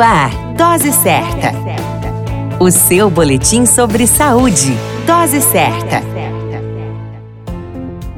Ar, Dose Certa. O seu boletim sobre saúde. Dose Certa.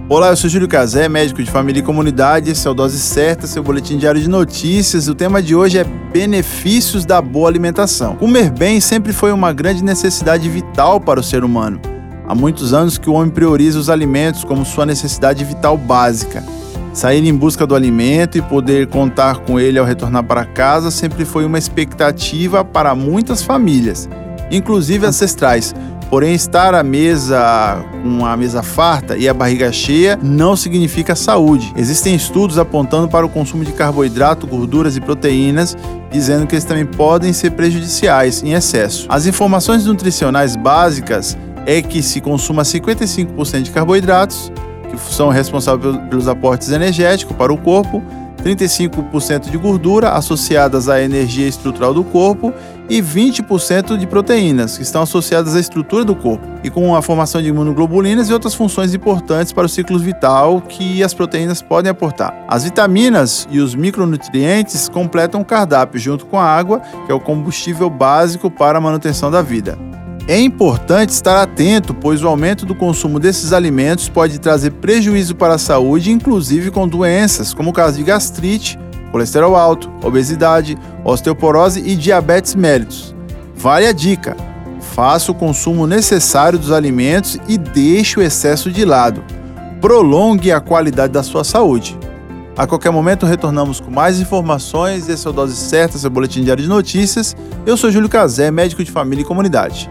Olá, eu sou Júlio Cazé, médico de família e comunidade. Esse é o Dose Certa, seu boletim diário de notícias. O tema de hoje é benefícios da boa alimentação. Comer bem sempre foi uma grande necessidade vital para o ser humano. Há muitos anos que o homem prioriza os alimentos como sua necessidade vital básica. Sair em busca do alimento e poder contar com ele ao retornar para casa sempre foi uma expectativa para muitas famílias, inclusive ancestrais. Porém, estar à mesa com a mesa farta e a barriga cheia não significa saúde. Existem estudos apontando para o consumo de carboidrato, gorduras e proteínas, dizendo que eles também podem ser prejudiciais em excesso. As informações nutricionais básicas é que se consuma 55% de carboidratos, que são responsáveis pelos aportes energéticos para o corpo, 35% de gordura associadas à energia estrutural do corpo e 20% de proteínas, que estão associadas à estrutura do corpo e com a formação de imunoglobulinas e outras funções importantes para o ciclo vital que as proteínas podem aportar. As vitaminas e os micronutrientes completam o cardápio junto com a água, que é o combustível básico para a manutenção da vida. É importante estar atento, pois o aumento do consumo desses alimentos pode trazer prejuízo para a saúde, inclusive com doenças, como o caso de gastrite, colesterol alto, obesidade, osteoporose e diabetes mellitus. Vale a dica: faça o consumo necessário dos alimentos e deixe o excesso de lado. Prolongue a qualidade da sua saúde. A qualquer momento retornamos com mais informações. Esse é o Dose Certa, seu boletim diário de notícias. Eu sou Júlio Cazé, médico de família e comunidade.